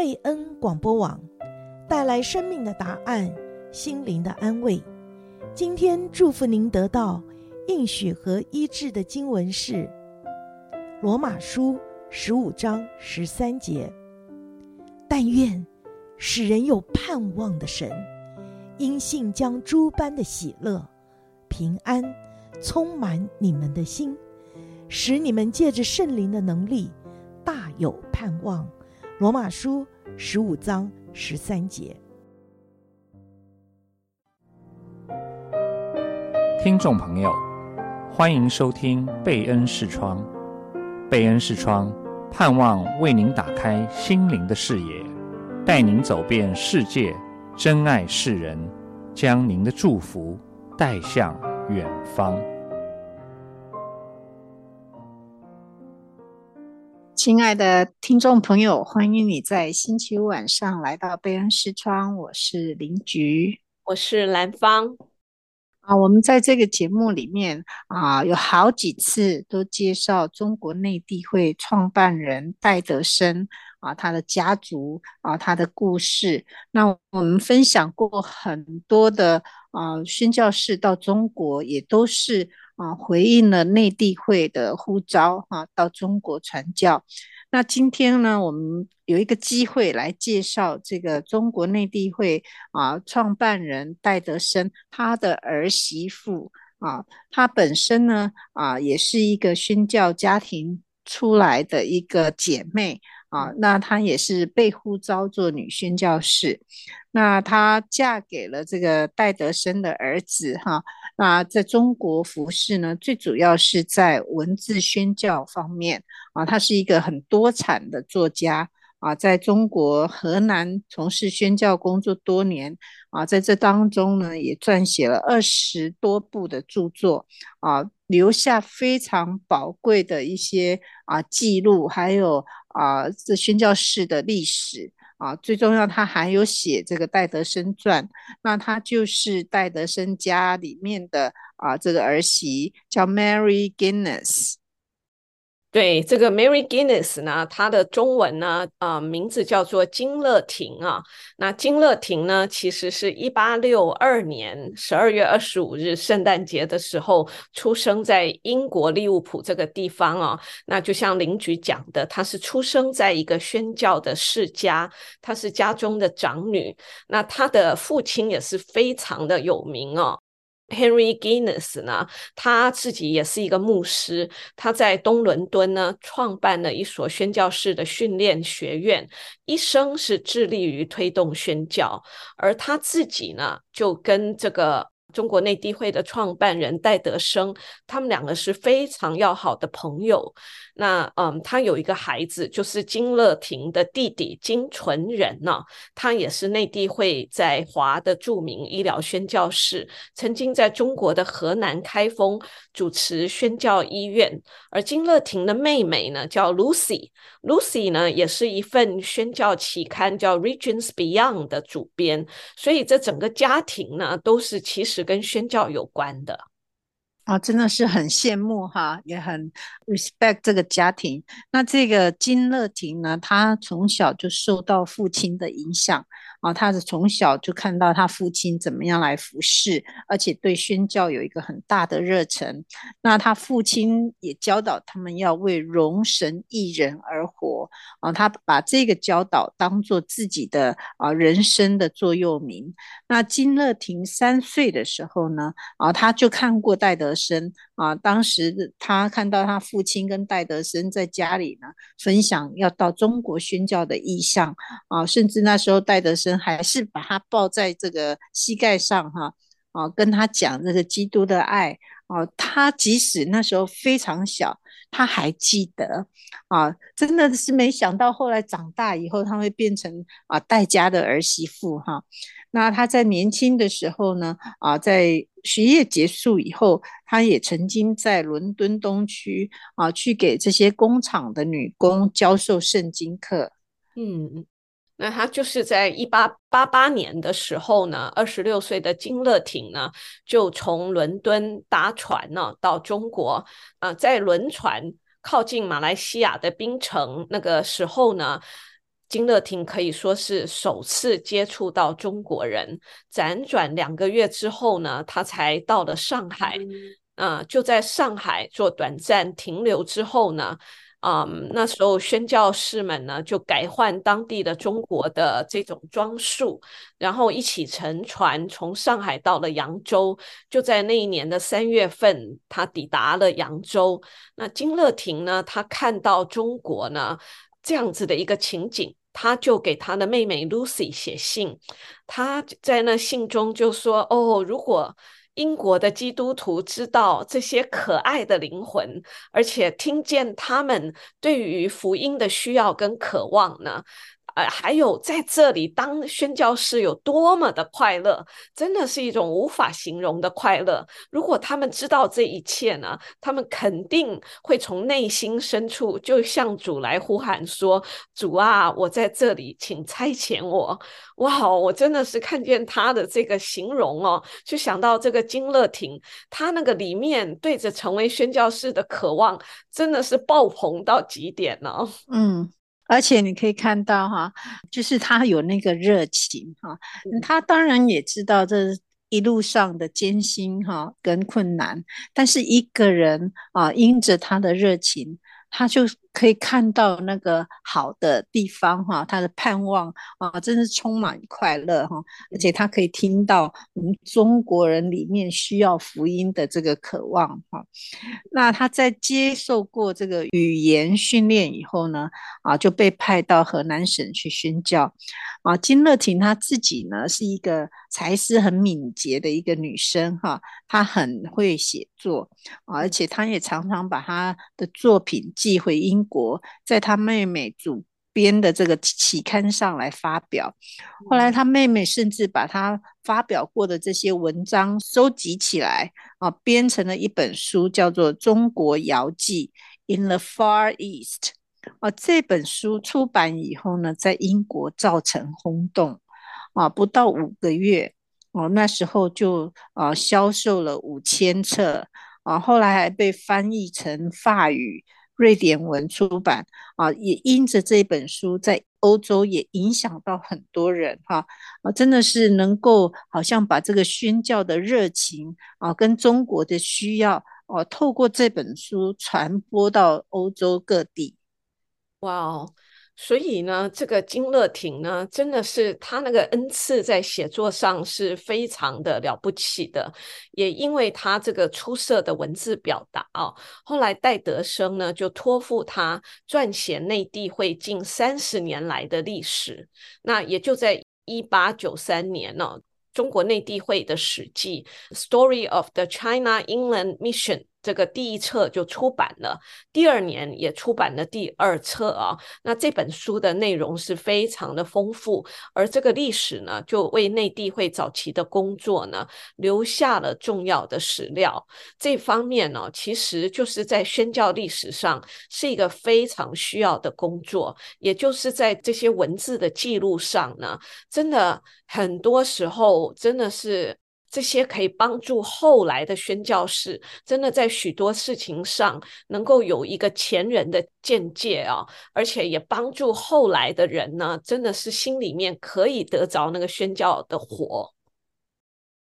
贝恩广播网，带来生命的答案，心灵的安慰。今天祝福您得到应许和医治的经文是《罗马书》十五章十三节。但愿使人有盼望的神，因信将诸般的喜乐、平安充满你们的心，使你们借着圣灵的能力大有盼望。罗马书十五章十三节。听众朋友，欢迎收听贝恩视窗。贝恩视窗，盼望为您打开心灵的视野，带您走遍世界，珍爱世人，将您的祝福带向远方。亲爱的听众朋友，欢迎你在星期五晚上来到贝恩视窗。我是林菊，我是兰芳。啊，我们在这个节目里面啊，有好几次都介绍中国内地会创办人戴德生啊，他的家族啊，他的故事。那我们分享过很多的啊，宣教士到中国也都是。啊，回应了内地会的呼召，哈、到中国传教。那今天呢，我们有一个机会来介绍这个中国内地会啊创办人戴德生，他的儿媳妇啊，她本身呢啊也是一个宣教家庭出来的一个姐妹。啊，那她也是被呼召做女宣教士，那她嫁给了这个戴德生的儿子哈。那在中国服饰呢，最主要是在文字宣教方面啊，他是一个很多产的作家啊，在中国河南从事宣教工作多年啊，在这当中呢，也撰写了二十多部的著作啊，留下非常宝贵的一些啊记录，还有。啊，这宣教士的历史啊，最重要，他还有写这个戴德生传，那他就是戴德生家里面的啊，这个儿媳叫 Mary Guinness。对，这个 Mary Guinness 呢，她的中文呢，呃，名字叫做金乐婷啊。那金乐婷呢，其实是一八六二年十二月二十五日圣诞节的时候出生在英国利物浦这个地方啊。那就像邻居讲的，她是出生在一个宣教的世家，她是家中的长女。那她的父亲也是非常的有名哦。Henry Guinness 呢，他自己也是一个牧师，他在东伦敦呢创办了一所宣教士的训练学院，一生是致力于推动宣教，而他自己呢就跟这个。中国内地会的创办人戴德生，他们两个是非常要好的朋友。那嗯，他有一个孩子，就是金乐婷的弟弟金纯仁呢、他也是内地会在华的著名医疗宣教士，曾经在中国的河南开封主持宣教医院。而金乐婷的妹妹呢，叫 Lucy，Lucy 呢也是一份宣教期刊叫 Regions Beyond 的主编。所以这整个家庭呢，都是其实。跟宣教有关的啊，真的是很羡慕哈，也很 respect 这个家庭。那这个金乐婷呢，她从小就受到父亲的影响。啊，他是从小就看到他父亲怎么样来服侍，而且对宣教有一个很大的热忱。那他父亲也教导他们要为荣神益人而活。啊，他把这个教导当做自己的啊人生的座右铭。那金乐婷三岁的时候呢，啊，他就看过戴德生。啊，当时他看到他父亲跟戴德生在家里呢，分享要到中国宣教的意向。啊，甚至那时候戴德生。还是把他抱在这个膝盖上哈，啊，跟他讲这个基督的爱啊，他即使那时候非常小，他还记得啊，真的是没想到后来长大以后他会变成啊戴家的儿媳妇哈。那他在年轻的时候呢，啊，在学业结束以后，他也曾经在伦敦东区啊去给这些工厂的女工教授圣经课，嗯。那他就是在一八八八年的时候呢，二十六岁的金乐婷呢，就从伦敦搭船呢到中国，呃，在轮船靠近马来西亚的槟城那个时候呢，金乐亭可以说是首次接触到中国人。辗转两个月之后呢，他才到了上海。嗯、呃，就在上海做短暂停留之后呢。嗯，那时候宣教士们呢，就改换当地的中国的这种装束，然后一起乘船从上海到了扬州。就在那一年的三月份，他抵达了扬州。那金乐亭呢，他看到中国呢这样子的一个情景，他就给他的妹妹 Lucy 写信。他在那信中就说：“哦，如果……”英国的基督徒知道这些可爱的灵魂，而且听见他们对于福音的需要跟渴望呢。呃，还有在这里当宣教士有多么的快乐，真的是一种无法形容的快乐。如果他们知道这一切呢，他们肯定会从内心深处就向主来呼喊说：“主啊，我在这里，请差遣我。”哇，我真的是看见他的这个形容哦，就想到这个金乐亭，他那个里面对着成为宣教士的渴望，真的是爆棚到极点了。嗯。而且你可以看到哈，就是他有那个热情哈，他当然也知道这一路上的艰辛哈跟困难，但是一个人啊，因着他的热情。他就可以看到那个好的地方哈，他的盼望啊，真是充满快乐哈，而且他可以听到我们中国人里面需要福音的这个渴望哈。那他在接受过这个语言训练以后呢，啊，就被派到河南省去宣教。啊，金乐婷她自己呢是一个才思很敏捷的一个女生哈，她很会写作，而且她也常常把她的作品寄回英国，在他妹妹主编的这个期刊上来发表。后来他妹妹甚至把他发表过的这些文章收集起来啊，编成了一本书，叫做《中国遥记 In the Far East》。啊，这本书出版以后呢，在英国造成轰动，啊，不到五个月，哦，那时候就啊销售了五千册，啊，后来还被翻译成法语、瑞典文出版，啊，也因着这本书在欧洲也影响到很多人，哈，啊，真的是能够好像把这个宣教的热情，啊，跟中国的需要，哦，透过这本书传播到欧洲各地。哇哦，所以呢，这个金乐亭呢，真的是他那个恩赐在写作上是非常的了不起的，也因为他这个出色的文字表达啊，后来戴德生呢就托付他撰写内地会近三十年来的历史，那也就在一八九三年呢，中国内地会的史记《Story of the China Inland Mission》。这个第一册就出版了，第二年也出版了第二册啊。那这本书的内容是非常的丰富，而这个历史呢，就为内地会早期的工作呢留下了重要的史料。这方面呢，其实就是在宣教历史上是一个非常需要的工作，也就是在这些文字的记录上呢，真的很多时候真的是。这些可以帮助后来的宣教士，真的在许多事情上能够有一个前人的见解啊，而且也帮助后来的人呢，真的是心里面可以得着那个宣教的火。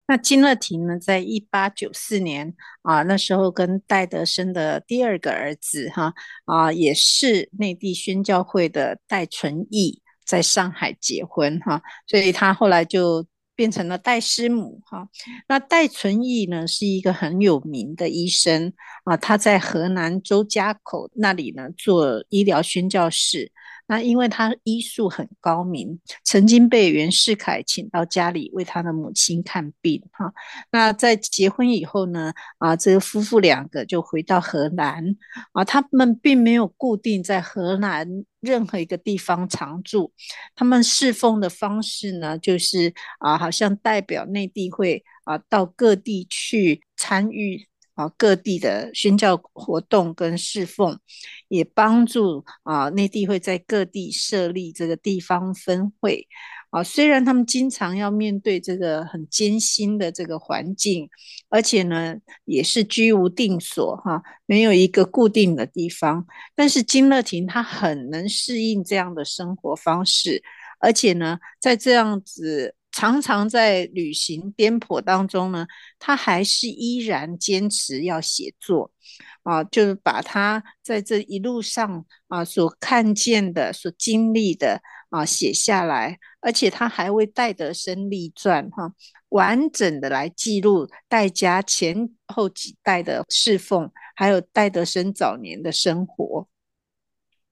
那金乐亭呢，在一八九四年啊，那时候跟戴德生的第二个儿子哈啊，也是内地宣教会的戴纯义，在上海结婚哈，所以他后来就。变成了戴师母哈，那戴存义呢是一个很有名的医生啊，他在河南周家口那里呢做医疗宣教士。那因为他医术很高明，曾经被袁世凯请到家里为他的母亲看病哈。那在结婚以后呢，啊，这个夫妇两个就回到河南啊，他们并没有固定在河南任何一个地方常住，他们侍奉的方式呢，就是啊，好像代表内地会啊到各地去参与。啊，各地的宣教活动跟侍奉，也帮助啊内地会在各地设立这个地方分会。啊，虽然他们经常要面对这个很艰辛的这个环境，而且呢也是居无定所哈，没有一个固定的地方，但是金乐亭他很能适应这样的生活方式，而且呢在这样子常常在旅行颠簸当中呢，他还是依然坚持要写作。啊，就是把他在这一路上啊所看见的、所经历的啊写下来，而且他还为戴德生立传，哈、完整的来记录戴家前后几代的侍奉，还有戴德生早年的生活。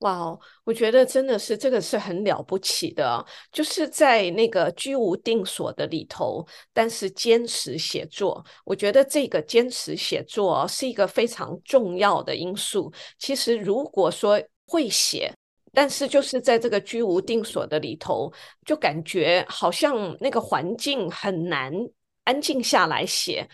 哇哦，我觉得真的是这个是很了不起的，就是在那个居无定所的里头，但是坚持写作。我觉得这个坚持写作是一个非常重要的因素。其实如果说会写，但是就是在这个居无定所的里头，就感觉好像那个环境很难安静下来写。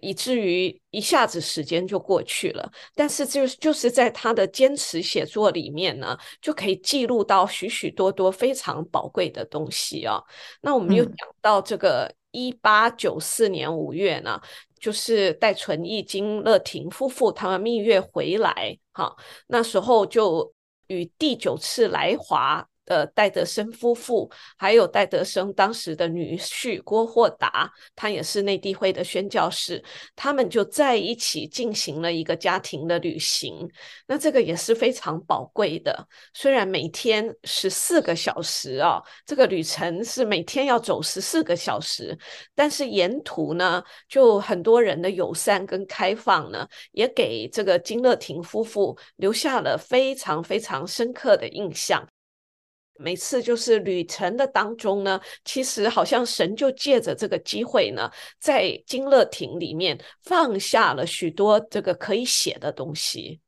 以至于一下子时间就过去了，但是就是就是在他的坚持写作里面呢，就可以记录到许许多多非常宝贵的东西啊。那我们又讲到这个一八九四年五月呢，嗯、就是戴纯义、金乐亭夫妇他们蜜月回来，哈，那时候就与第九次来华。的戴德生夫妇，还有戴德生当时的女婿郭霍达，他也是内地会的宣教士，他们就在一起进行了一个家庭的旅行。那这个也是非常宝贵的，虽然每天十四个小时啊，这个旅程是每天要走十四个小时，但是沿途呢，就很多人的友善跟开放呢，也给这个金乐亭夫妇留下了非常非常深刻的印象。每次就是旅程的当中呢，其实好像神就借着这个机会呢，在金乐亭里面放下了许多这个可以写的东西。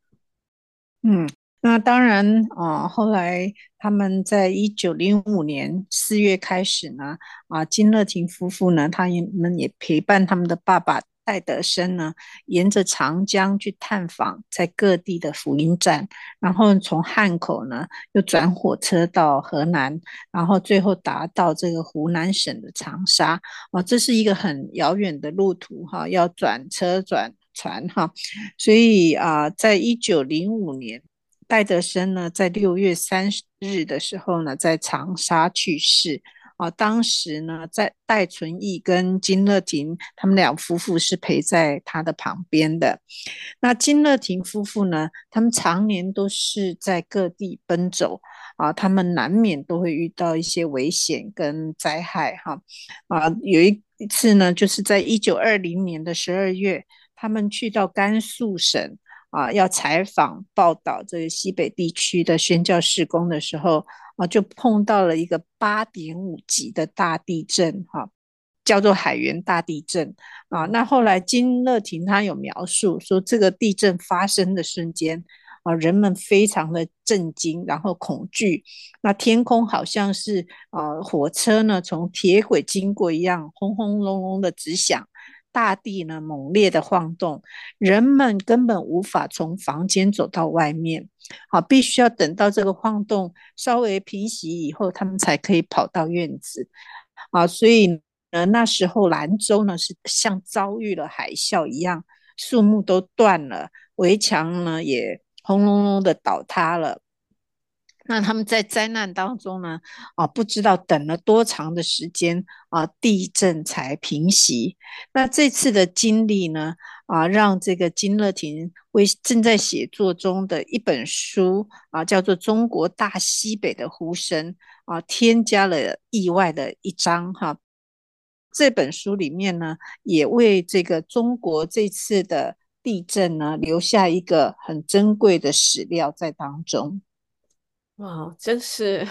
嗯，那当然啊、后来他们在一九零五年四月开始呢，啊，金乐亭夫妇呢，他们也陪伴他们的爸爸。戴德生呢，沿着长江去探访在各地的福音站，然后从汉口呢又转火车到河南，然后最后达到这个湖南省的长沙。哦，这是一个很遥远的路途哈，要转车转船哈。所以啊，在一九零五年，戴德生呢在六月三十日的时候呢，在长沙去世。啊，当时呢，在戴纯义跟金乐亭他们两夫妇是陪在他的旁边的。那金乐亭夫妇呢，他们常年都是在各地奔走啊，他们难免都会遇到一些危险跟灾害哈。啊，有一次呢，就是在一九二零年的十二月，他们去到甘肃省啊，要采访报道这个西北地区的宣教事工的时候。啊，就碰到了一个八点五级的大地震，哈，叫做海原大地震啊。那后来金乐亭他有描述说，这个地震发生的瞬间啊，人们非常的震惊，然后恐惧。那天空好像是啊，火车呢从铁轨经过一样，轰轰隆隆的直响。大地呢猛烈的晃动，人们根本无法从房间走到外面，好，必须要等到这个晃动稍微平息以后，他们才可以跑到院子，啊，所以呢，那时候兰州呢是像遭遇了海啸一样，树木都断了，围墙呢也轰隆隆的倒塌了。那他们在灾难当中呢，啊，不知道等了多长的时间啊，地震才平息。那这次的经历呢，啊，让这个金乐亭为正在写作中的一本书啊，叫做《中国大西北的呼声》啊，添加了意外的一章哈、这本书里面呢，也为这个中国这次的地震呢，留下一个很珍贵的史料在当中。哇，真是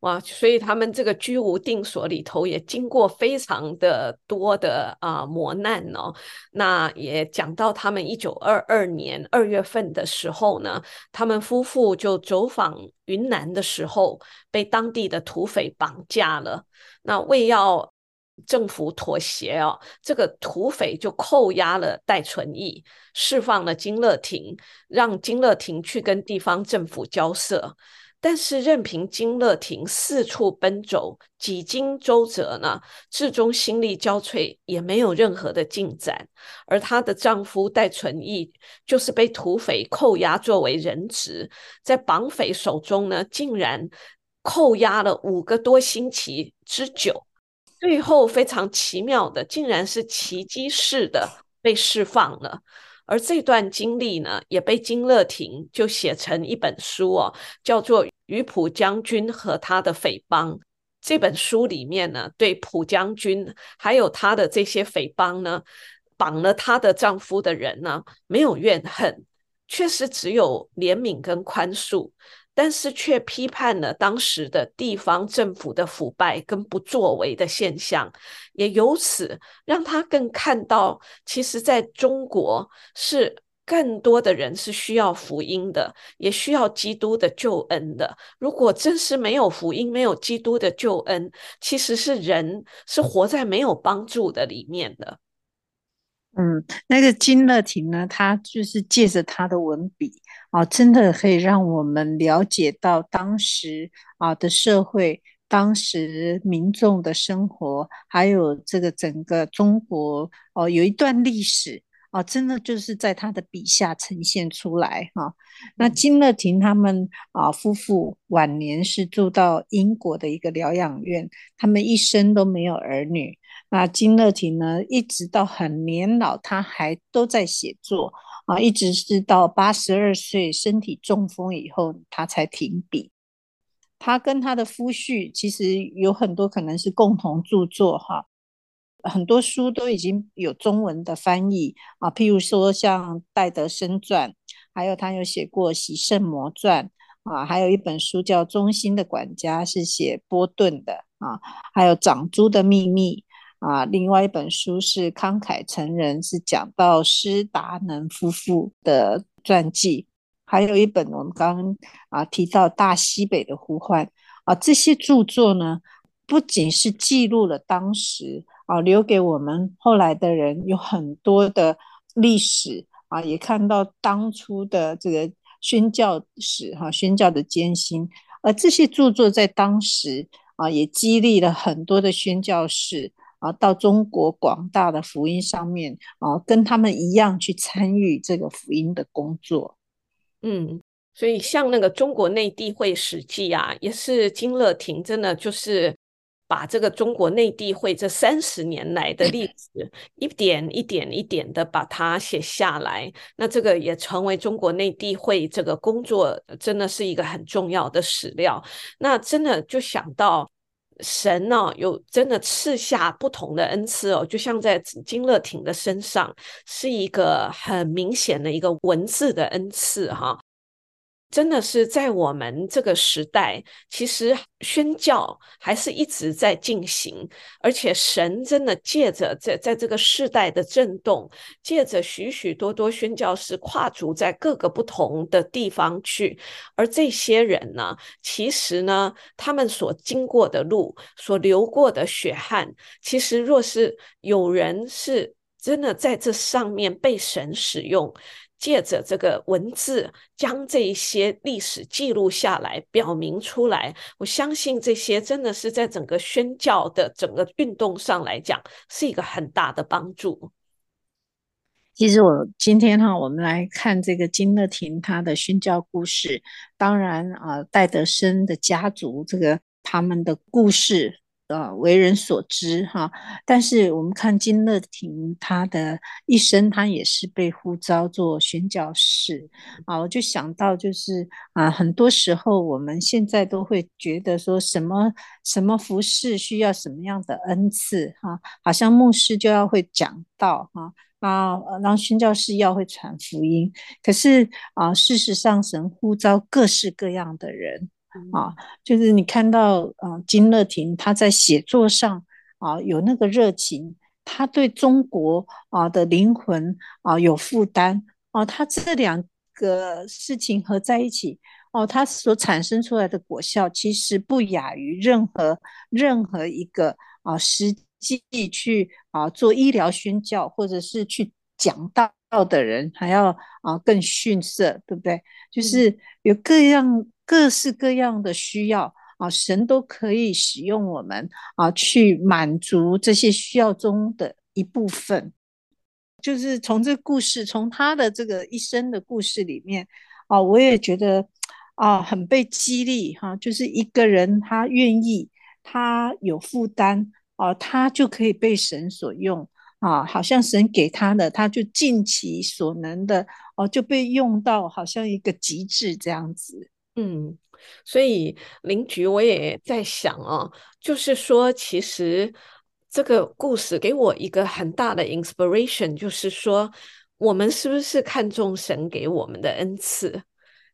哇！所以他们这个居无定所里头也经过非常的多的啊、磨难哦。那也讲到他们一九二二年二月份的时候呢，他们夫妇就走访云南的时候，被当地的土匪绑架了。那为要政府妥协哦，这个土匪就扣押了戴纯义，释放了金乐亭，让金乐亭去跟地方政府交涉。但是任凭金乐亭四处奔走，几经周折呢，至终心力交瘁，也没有任何的进展。而她的丈夫戴存义就是被土匪扣押作为人质，在绑匪手中呢，竟然扣押了五个多星期之久，最后非常奇妙的，竟然是奇迹式的被释放了。而这段经历呢，也被金乐廷就写成一本书哦，叫做《于普将军和他的匪帮》。这本书里面呢，对普将军还有他的这些匪帮呢，绑了他的丈夫的人呢，没有怨恨，确实只有怜悯跟宽恕。但是却批判了当时的地方政府的腐败跟不作为的现象，也由此让他更看到，其实在中国是更多的人是需要福音的，也需要基督的救恩的。如果真是没有福音，没有基督的救恩，其实是人是活在没有帮助的里面的。嗯，那个金乐亭呢，他就是借着他的文笔啊，真的可以让我们了解到当时啊的社会，当时民众的生活，还有这个整个中国哦，有一段历史啊，真的就是在他的笔下呈现出来哈。那金乐亭他们啊夫妇晚年是住到英国的一个疗养院，他们一生都没有儿女。那金乐亭呢，一直到很年老，他还都在写作啊，一直是到八十二岁身体中风以后，他才停笔。他跟他的夫婿其实有很多可能是共同著作哈，很多书都已经有中文的翻译啊，譬如说像戴德生传，还有他有写过喜圣魔传啊，还有一本书叫《中心的管家》，是写波顿的啊，还有长珠的秘密。啊，另外一本书是《慷慨陈人》，是讲到施达能夫妇的传记，还有一本我们刚刚啊提到《大西北的呼唤》啊，这些著作呢，不仅是记录了当时啊，留给我们后来的人有很多的历史啊，也看到当初的这个宣教史哈、宣教的艰辛，而这些著作在当时啊，也激励了很多的宣教士。啊，到中国广大的福音上面啊，跟他们一样去参与这个福音的工作。嗯，所以像那个中国内地会史记啊，也是金乐亭真的就是把这个中国内地会这三十年来的历史一点一点一点的把它写下来。那这个也成为中国内地会这个工作真的是一个很重要的史料。那真的就想到。神呢、哦，有真的赐下不同的恩赐哦，就像在金乐亭的身上，是一个很明显的一个文字的恩赐哈。真的是在我们这个时代，其实宣教还是一直在进行，而且神真的借着在在这个世代的震动，借着许许多多宣教士跨足在各个不同的地方去，而这些人呢，其实呢，他们所经过的路，所流过的血汗，其实若是有人是真的在这上面被神使用。借着这个文字，将这一些历史记录下来，表明出来。我相信这些真的是在整个宣教的整个运动上来讲，是一个很大的帮助。其实我今天哈，我们来看这个金乐亭他的宣教故事。当然啊，戴德生的家族这个他们的故事。呃，为人所知哈，但是我们看金乐亭他的一生，他也是被呼召做宣教士啊。我就想到，就是啊，很多时候我们现在都会觉得说什么什么服饰需要什么样的恩赐哈，好像牧师就要会讲道哈啊，让宣教士要会传福音。可是啊，事实上神呼召各式各样的人。啊，就是你看到，啊，金乐婷他在写作上啊有那个热情，他对中国啊的灵魂啊有负担啊，他这两个事情合在一起哦，他所产生出来的果效，其实不亚于任何任何一个啊实际去啊做医疗宣教或者是去讲道的人还要啊更逊色，对不对？就是有各样。各式各样的需要啊，神都可以使用我们啊，去满足这些需要中的一部分。就是从这个故事，从他的这个一生的故事里面啊，我也觉得啊，很被激励哈。就是一个人他愿意，他有负担啊，他就可以被神所用啊。好像神给他的，他就尽其所能的哦，就被用到好像一个极致这样子。嗯，所以邻居我也在想啊，就是说其实。这个故事给我一个很大的 inspiration，就是说，我们是不是看重神给我们的恩赐？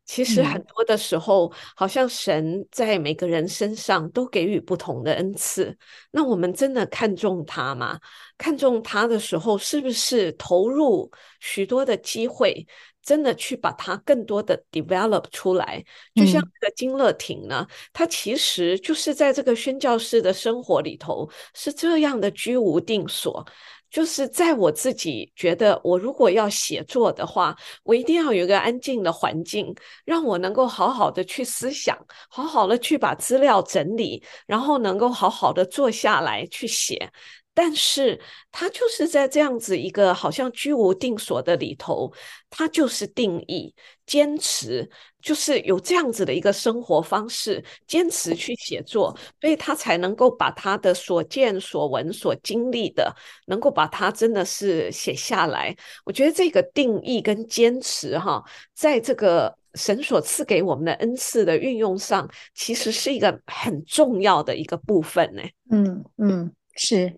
其实很多的时候，嗯、好像神在每个人身上都给予不同的恩赐。那我们真的看重他吗？看重他的时候，是不是投入许多的机会？真的去把它更多的 develop 出来，就像这个金乐亭呢，嗯、它其实就是在这个宣教士的生活里头是这样的居无定所。就是在我自己觉得，我如果要写作的话，我一定要有一个安静的环境，让我能够好好的去思想，好好的去把资料整理，然后能够好好的坐下来去写。但是他就是在这样子一个好像居无定所的里头，他就是定义、坚持，就是有这样子的一个生活方式，坚持去写作，所以他才能够把他的所见所闻所经历的，能够把它真的是写下来。我觉得这个定义跟坚持哈，在这个神所赐给我们的恩赐的运用上，其实是一个很重要的一个部分呢。嗯嗯。是，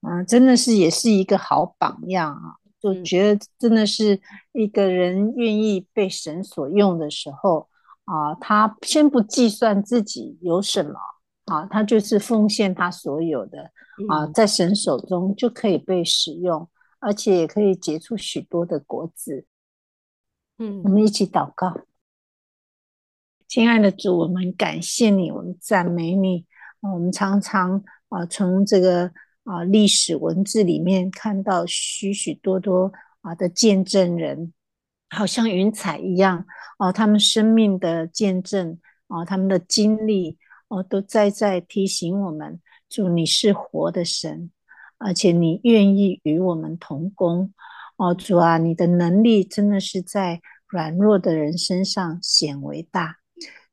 啊，真的是也是一个好榜样啊！就觉得真的是一个人愿意被神所用的时候啊，他先不计算自己有什么啊，他就是奉献他所有的啊，在神手中就可以被使用，而且也可以结出许多的果子。嗯，我们一起祷告，亲爱的主，我们感谢你，我们赞美你，我们常常。啊，从这个啊历史文字里面看到许许多多啊的见证人，好像云彩一样哦，他们生命的见证啊，他们的经历哦，都在在提醒我们，主你是活的神，而且你愿意与我们同工哦，主啊，你的能力真的是在软弱的人身上显为大。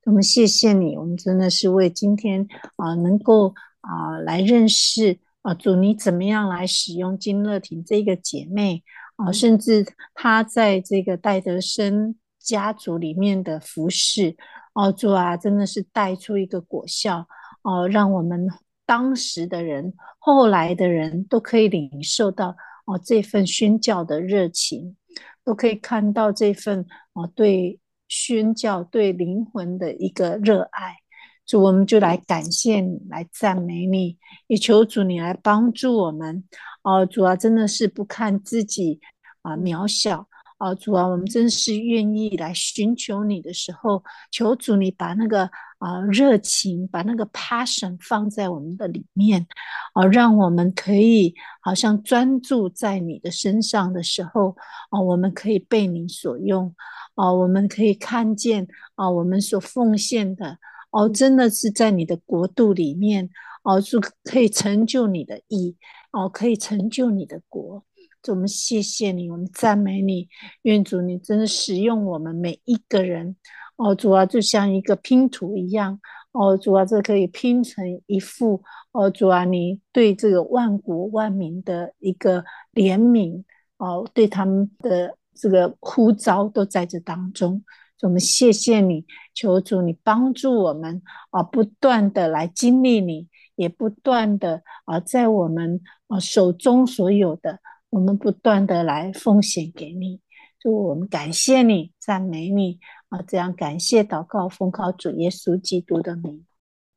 我们谢谢你，我们真的是为今天啊能够。啊，来认识啊，主你怎么样来使用金乐婷这个姐妹啊，甚至她在这个戴德生家族里面的服饰，哦、啊，主啊，真的是带出一个果效哦、啊，让我们当时的人、后来的人都可以领受到哦、啊、这份宣教的热情，都可以看到这份哦、啊、对宣教、对灵魂的一个热爱。主，我们就来感谢你，来赞美你，也求主你来帮助我们。哦，主啊，真的是不看自己啊渺小。哦，主啊，我们真是愿意来寻求你的时候，求主你把那个啊热情，把那个 passion 放在我们的里面，哦，让我们可以好像专注在你的身上的时候，哦，我们可以被你所用，哦，我们可以看见啊，我们所奉献的。哦，真的是在你的国度里面，哦，就可以成就你的意，哦，可以成就你的国。我们谢谢你，我们赞美你，愿主你真的使用我们每一个人。哦，主啊，就像一个拼图一样，哦，主啊，这可以拼成一幅。哦，主啊，你对这个万国万民的一个怜悯，哦，对他们的这个呼召都在这当中。我们谢谢你，求主你帮助我们啊，不断的来经历你，也不断的啊，在我们啊手中所有的，我们不断的来奉献给你。就我们感谢你，赞美你啊，这样感谢祷告，奉靠主耶稣基督的名，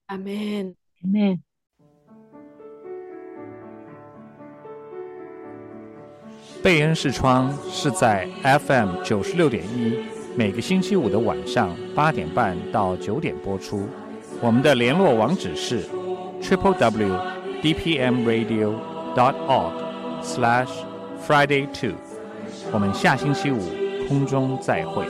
阿门，阿门。贝恩视窗是在 FM 九十六点一。每个星期五的晚上八点半到九点播出。我们的联络网址是 triple w d p m radio dot org slash friday two。我们下星期五空中再会。